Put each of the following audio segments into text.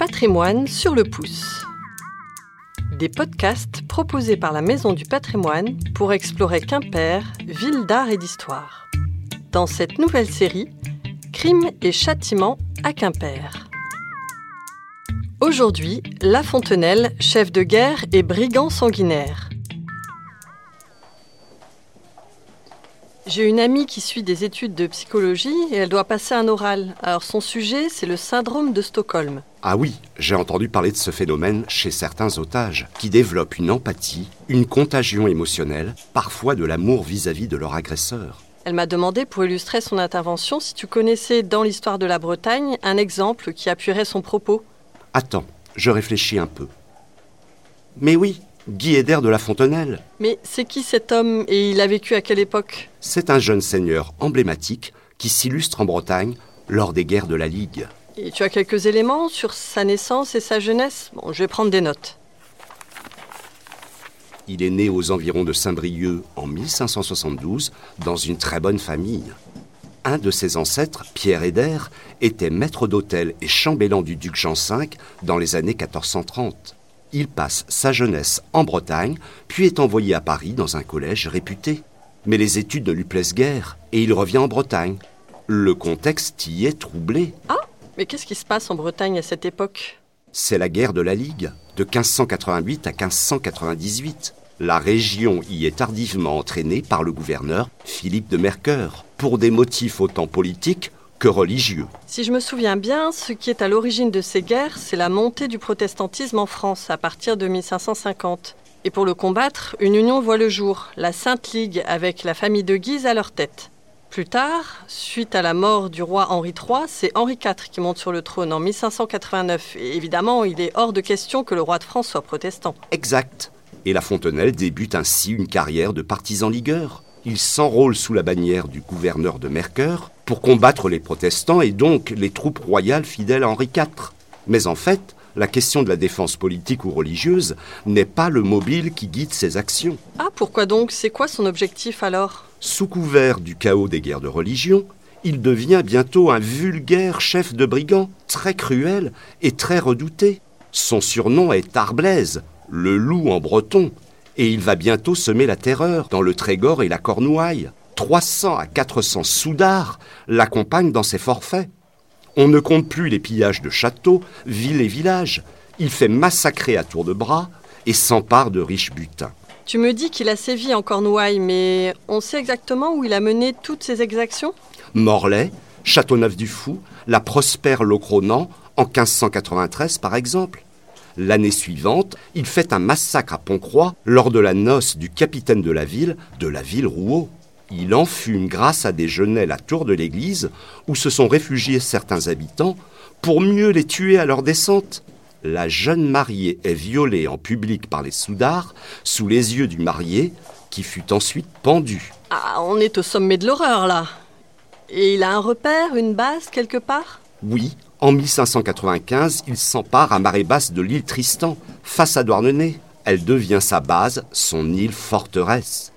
Patrimoine sur le pouce. Des podcasts proposés par la Maison du Patrimoine pour explorer Quimper, ville d'art et d'histoire. Dans cette nouvelle série, Crimes et châtiments à Quimper. Aujourd'hui, La Fontenelle, chef de guerre et brigand sanguinaire. J'ai une amie qui suit des études de psychologie et elle doit passer un oral. Alors son sujet, c'est le syndrome de Stockholm. Ah oui, j'ai entendu parler de ce phénomène chez certains otages, qui développent une empathie, une contagion émotionnelle, parfois de l'amour vis-à-vis de leur agresseur. Elle m'a demandé pour illustrer son intervention si tu connaissais dans l'histoire de la Bretagne un exemple qui appuierait son propos. Attends, je réfléchis un peu. Mais oui, Guy Eder de la Fontenelle. Mais c'est qui cet homme et il a vécu à quelle époque? C'est un jeune seigneur emblématique qui s'illustre en Bretagne lors des guerres de la Ligue. Et tu as quelques éléments sur sa naissance et sa jeunesse? Bon, je vais prendre des notes. Il est né aux environs de Saint-Brieuc en 1572 dans une très bonne famille. Un de ses ancêtres, Pierre Eder, était maître d'hôtel et chambellan du duc Jean V dans les années 1430. Il passe sa jeunesse en Bretagne, puis est envoyé à Paris dans un collège réputé. Mais les études ne lui plaisent guère et il revient en Bretagne. Le contexte y est troublé. Ah Mais qu'est-ce qui se passe en Bretagne à cette époque? C'est la guerre de la Ligue, de 1588 à 1598. La région y est tardivement entraînée par le gouverneur Philippe de Mercœur, pour des motifs autant politiques que religieux. Si je me souviens bien, ce qui est à l'origine de ces guerres, c'est la montée du protestantisme en France à partir de 1550. Et pour le combattre, une union voit le jour, la Sainte Ligue, avec la famille de Guise à leur tête. Plus tard, suite à la mort du roi Henri III, c'est Henri IV qui monte sur le trône en 1589. Et évidemment, il est hors de question que le roi de France soit protestant. Exact. Et la Fontenelle débute ainsi une carrière de partisan ligueur. Il s'enrôle sous la bannière du gouverneur de Mercœur pour combattre les protestants et donc les troupes royales fidèles à Henri IV. Mais en fait, la question de la défense politique ou religieuse n'est pas le mobile qui guide ses actions. Ah, pourquoi donc? C'est quoi son objectif alors? Sous couvert du chaos des guerres de religion, il devient bientôt un vulgaire chef de brigands, très cruel et très redouté. Son surnom est Tarblaise, le loup en breton, et il va bientôt semer la terreur dans le Trégor et la Cornouaille. 300 à 400 soudards l'accompagnent dans ses forfaits. On ne compte plus les pillages de châteaux, villes et villages. Il fait massacrer à tour de bras et s'empare de riches butins. Tu me dis qu'il a sévi en Cornouailles, mais on sait exactement où il a mené toutes ces exactions? Morlaix, Châteauneuf-du-Fou, la prospère Locronan, en 1593 par exemple. L'année suivante, il fait un massacre à Pontcroix lors de la noce du capitaine de la ville, de la ville Rouault. Il enfume grâce à des genêts la tour de l'église où se sont réfugiés certains habitants pour mieux les tuer à leur descente. La jeune mariée est violée en public par les soudards sous les yeux du marié qui fut ensuite pendu. Ah, on est au sommet de l'horreur là. Et il a un repère, une base quelque part? Oui, en 1595, il s'empare à marée basse de l'île Tristan, face à Douarnenez. Elle devient sa base, son île forteresse.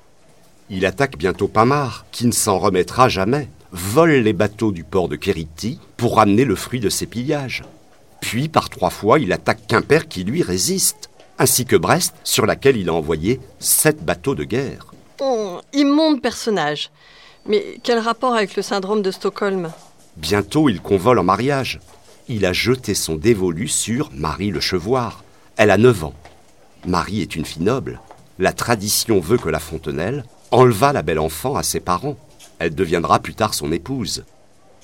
Il attaque bientôt Pamar, qui ne s'en remettra jamais, vole les bateaux du port de Kériti pour ramener le fruit de ses pillages. Puis, par trois fois, il attaque Quimper qui lui résiste, ainsi que Brest, sur laquelle il a envoyé sept bateaux de guerre. Oh, immonde personnage. Mais quel rapport avec le syndrome de Stockholm? Bientôt, il convole en mariage. Il a jeté son dévolu sur Marie le Chevoir. Elle a 9 ans. Marie est une fille noble. La tradition veut que la Fontenelle enleva la belle enfant à ses parents. Elle deviendra plus tard son épouse.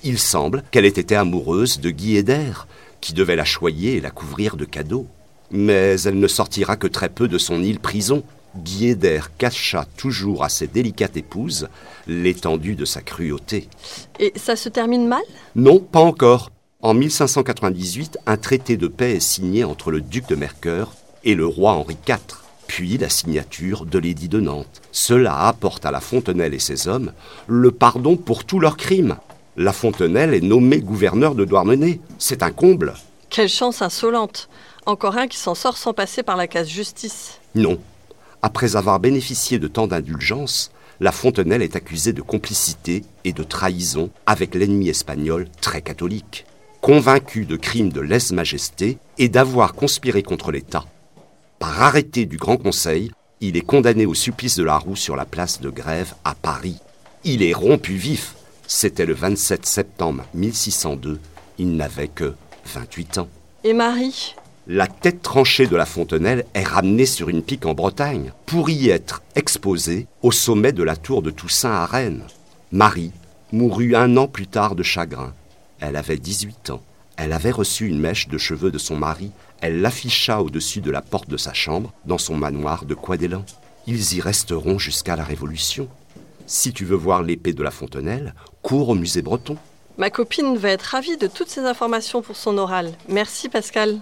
Il semble qu'elle ait été amoureuse de Guy Eder, qui devait la choyer et la couvrir de cadeaux. Mais elle ne sortira que très peu de son île prison. Guy Eder cacha toujours à ses délicates épouses l'étendue de sa cruauté. Et ça se termine mal? Non, pas encore. En 1598, un traité de paix est signé entre le duc de Mercœur et le roi Henri IV puis la signature de l'édit de Nantes. Cela apporte à La Fontenelle et ses hommes le pardon pour tous leurs crimes. La Fontenelle est nommé gouverneur de Douarnenez. C'est un comble. Quelle chance insolente Encore un qui s'en sort sans passer par la case justice. Non. Après avoir bénéficié de tant d'indulgence, la Fontenelle est accusée de complicité et de trahison avec l'ennemi espagnol très catholique. convaincu de crimes de lèse-majesté et d'avoir conspiré contre l'État. Par arrêté du Grand Conseil, il est condamné au supplice de la roue sur la place de Grève à Paris. Il est rompu vif. C'était le 27 septembre 1602. Il n'avait que 28 ans. Et Marie? La tête tranchée de la fontenelle est ramenée sur une pique en Bretagne pour y être exposée au sommet de la tour de Toussaint à Rennes. Marie mourut un an plus tard de chagrin. Elle avait 18 ans. Elle avait reçu une mèche de cheveux de son mari. Elle l'afficha au-dessus de la porte de sa chambre, dans son manoir de Coidelin. Ils y resteront jusqu'à la Révolution. Si tu veux voir l'épée de la Fontenelle, cours au musée breton. Ma copine va être ravie de toutes ces informations pour son oral. Merci Pascal.